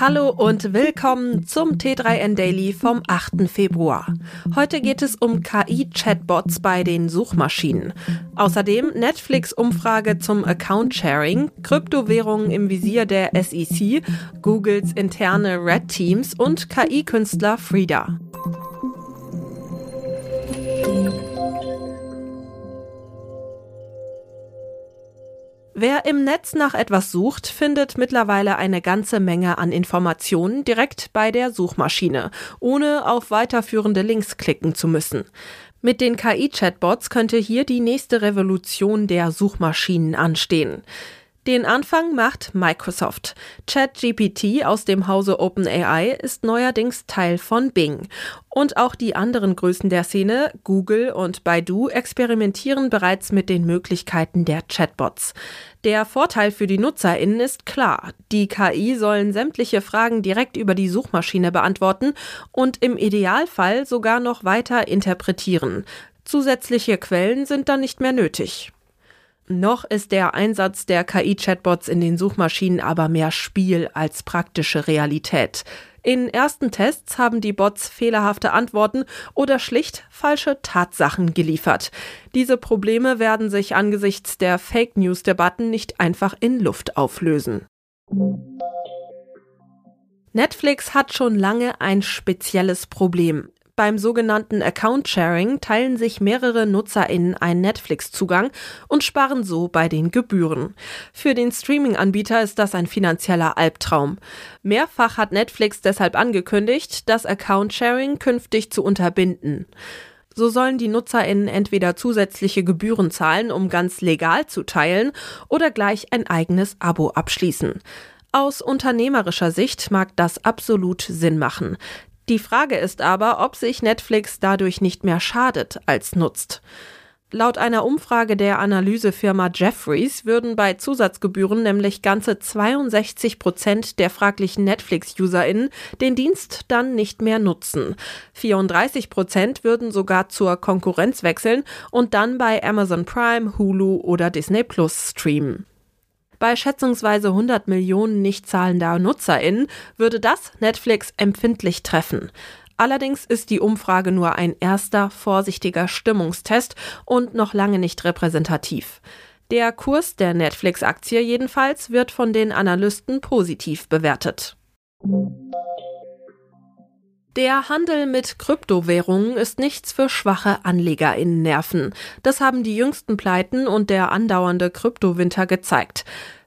Hallo und willkommen zum T3N Daily vom 8. Februar. Heute geht es um KI-Chatbots bei den Suchmaschinen. Außerdem Netflix-Umfrage zum Account-Sharing, Kryptowährungen im Visier der SEC, Googles interne Red Teams und KI-Künstler Frida. Wer im Netz nach etwas sucht, findet mittlerweile eine ganze Menge an Informationen direkt bei der Suchmaschine, ohne auf weiterführende Links klicken zu müssen. Mit den KI-Chatbots könnte hier die nächste Revolution der Suchmaschinen anstehen. Den Anfang macht Microsoft. ChatGPT aus dem Hause OpenAI ist neuerdings Teil von Bing. Und auch die anderen Größen der Szene, Google und Baidu, experimentieren bereits mit den Möglichkeiten der Chatbots. Der Vorteil für die NutzerInnen ist klar. Die KI sollen sämtliche Fragen direkt über die Suchmaschine beantworten und im Idealfall sogar noch weiter interpretieren. Zusätzliche Quellen sind dann nicht mehr nötig. Noch ist der Einsatz der KI-Chatbots in den Suchmaschinen aber mehr Spiel als praktische Realität. In ersten Tests haben die Bots fehlerhafte Antworten oder schlicht falsche Tatsachen geliefert. Diese Probleme werden sich angesichts der Fake News-Debatten nicht einfach in Luft auflösen. Netflix hat schon lange ein spezielles Problem. Beim sogenannten Account Sharing teilen sich mehrere NutzerInnen einen Netflix-Zugang und sparen so bei den Gebühren. Für den Streaming-Anbieter ist das ein finanzieller Albtraum. Mehrfach hat Netflix deshalb angekündigt, das Account Sharing künftig zu unterbinden. So sollen die NutzerInnen entweder zusätzliche Gebühren zahlen, um ganz legal zu teilen, oder gleich ein eigenes Abo abschließen. Aus unternehmerischer Sicht mag das absolut Sinn machen. Die Frage ist aber, ob sich Netflix dadurch nicht mehr schadet als nutzt. Laut einer Umfrage der Analysefirma Jeffries würden bei Zusatzgebühren nämlich ganze 62 Prozent der fraglichen Netflix-UserInnen den Dienst dann nicht mehr nutzen. 34 Prozent würden sogar zur Konkurrenz wechseln und dann bei Amazon Prime, Hulu oder Disney Plus streamen. Bei schätzungsweise 100 Millionen nicht zahlender NutzerInnen würde das Netflix empfindlich treffen. Allerdings ist die Umfrage nur ein erster, vorsichtiger Stimmungstest und noch lange nicht repräsentativ. Der Kurs der Netflix-Aktie jedenfalls wird von den Analysten positiv bewertet. Der Handel mit Kryptowährungen ist nichts für schwache AnlegerInnen-Nerven. Das haben die jüngsten Pleiten und der andauernde Kryptowinter gezeigt.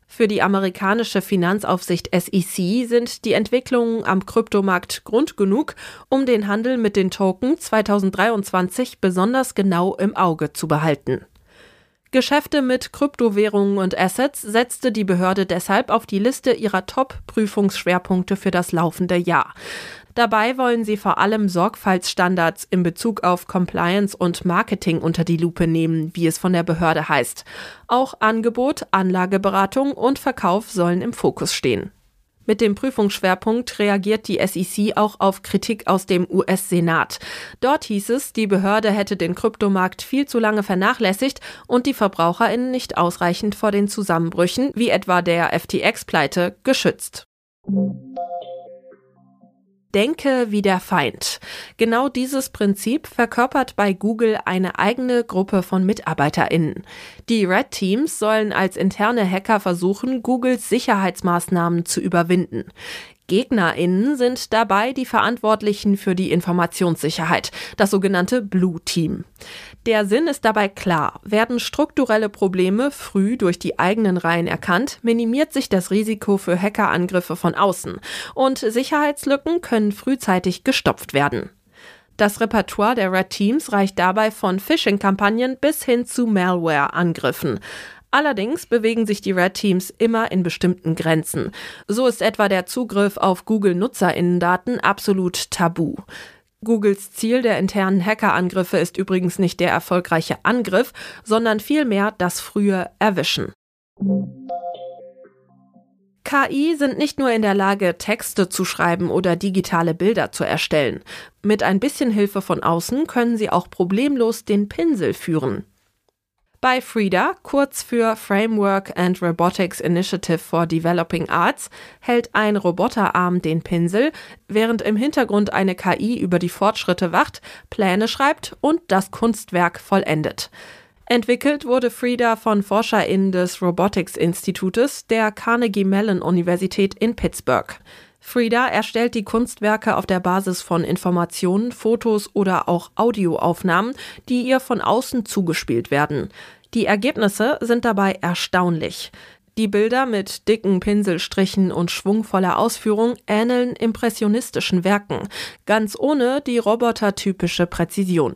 Für die amerikanische Finanzaufsicht SEC sind die Entwicklungen am Kryptomarkt Grund genug, um den Handel mit den Token 2023 besonders genau im Auge zu behalten. Geschäfte mit Kryptowährungen und Assets setzte die Behörde deshalb auf die Liste ihrer Top-Prüfungsschwerpunkte für das laufende Jahr. Dabei wollen sie vor allem Sorgfaltsstandards in Bezug auf Compliance und Marketing unter die Lupe nehmen, wie es von der Behörde heißt. Auch Angebot, Anlageberatung und Verkauf sollen im Fokus stehen. Mit dem Prüfungsschwerpunkt reagiert die SEC auch auf Kritik aus dem US-Senat. Dort hieß es, die Behörde hätte den Kryptomarkt viel zu lange vernachlässigt und die VerbraucherInnen nicht ausreichend vor den Zusammenbrüchen, wie etwa der FTX-Pleite, geschützt. Denke wie der Feind. Genau dieses Prinzip verkörpert bei Google eine eigene Gruppe von MitarbeiterInnen. Die Red Teams sollen als interne Hacker versuchen, Googles Sicherheitsmaßnahmen zu überwinden. GegnerInnen sind dabei die Verantwortlichen für die Informationssicherheit, das sogenannte Blue Team. Der Sinn ist dabei klar. Werden strukturelle Probleme früh durch die eigenen Reihen erkannt, minimiert sich das Risiko für Hackerangriffe von außen und Sicherheitslücken können frühzeitig gestopft werden. Das Repertoire der Red Teams reicht dabei von Phishing-Kampagnen bis hin zu Malware-Angriffen. Allerdings bewegen sich die Red Teams immer in bestimmten Grenzen. So ist etwa der Zugriff auf Google-Nutzerinnendaten absolut tabu. Googles Ziel der internen Hackerangriffe ist übrigens nicht der erfolgreiche Angriff, sondern vielmehr das frühe Erwischen. KI sind nicht nur in der Lage, Texte zu schreiben oder digitale Bilder zu erstellen. Mit ein bisschen Hilfe von außen können sie auch problemlos den Pinsel führen. Bei FRIDA, kurz für Framework and Robotics Initiative for Developing Arts, hält ein Roboterarm den Pinsel, während im Hintergrund eine KI über die Fortschritte wacht, Pläne schreibt und das Kunstwerk vollendet. Entwickelt wurde FRIDA von ForscherInnen des Robotics Institutes der Carnegie Mellon Universität in Pittsburgh. Frida erstellt die Kunstwerke auf der Basis von Informationen, Fotos oder auch Audioaufnahmen, die ihr von außen zugespielt werden. Die Ergebnisse sind dabei erstaunlich. Die Bilder mit dicken Pinselstrichen und schwungvoller Ausführung ähneln impressionistischen Werken, ganz ohne die robotertypische Präzision.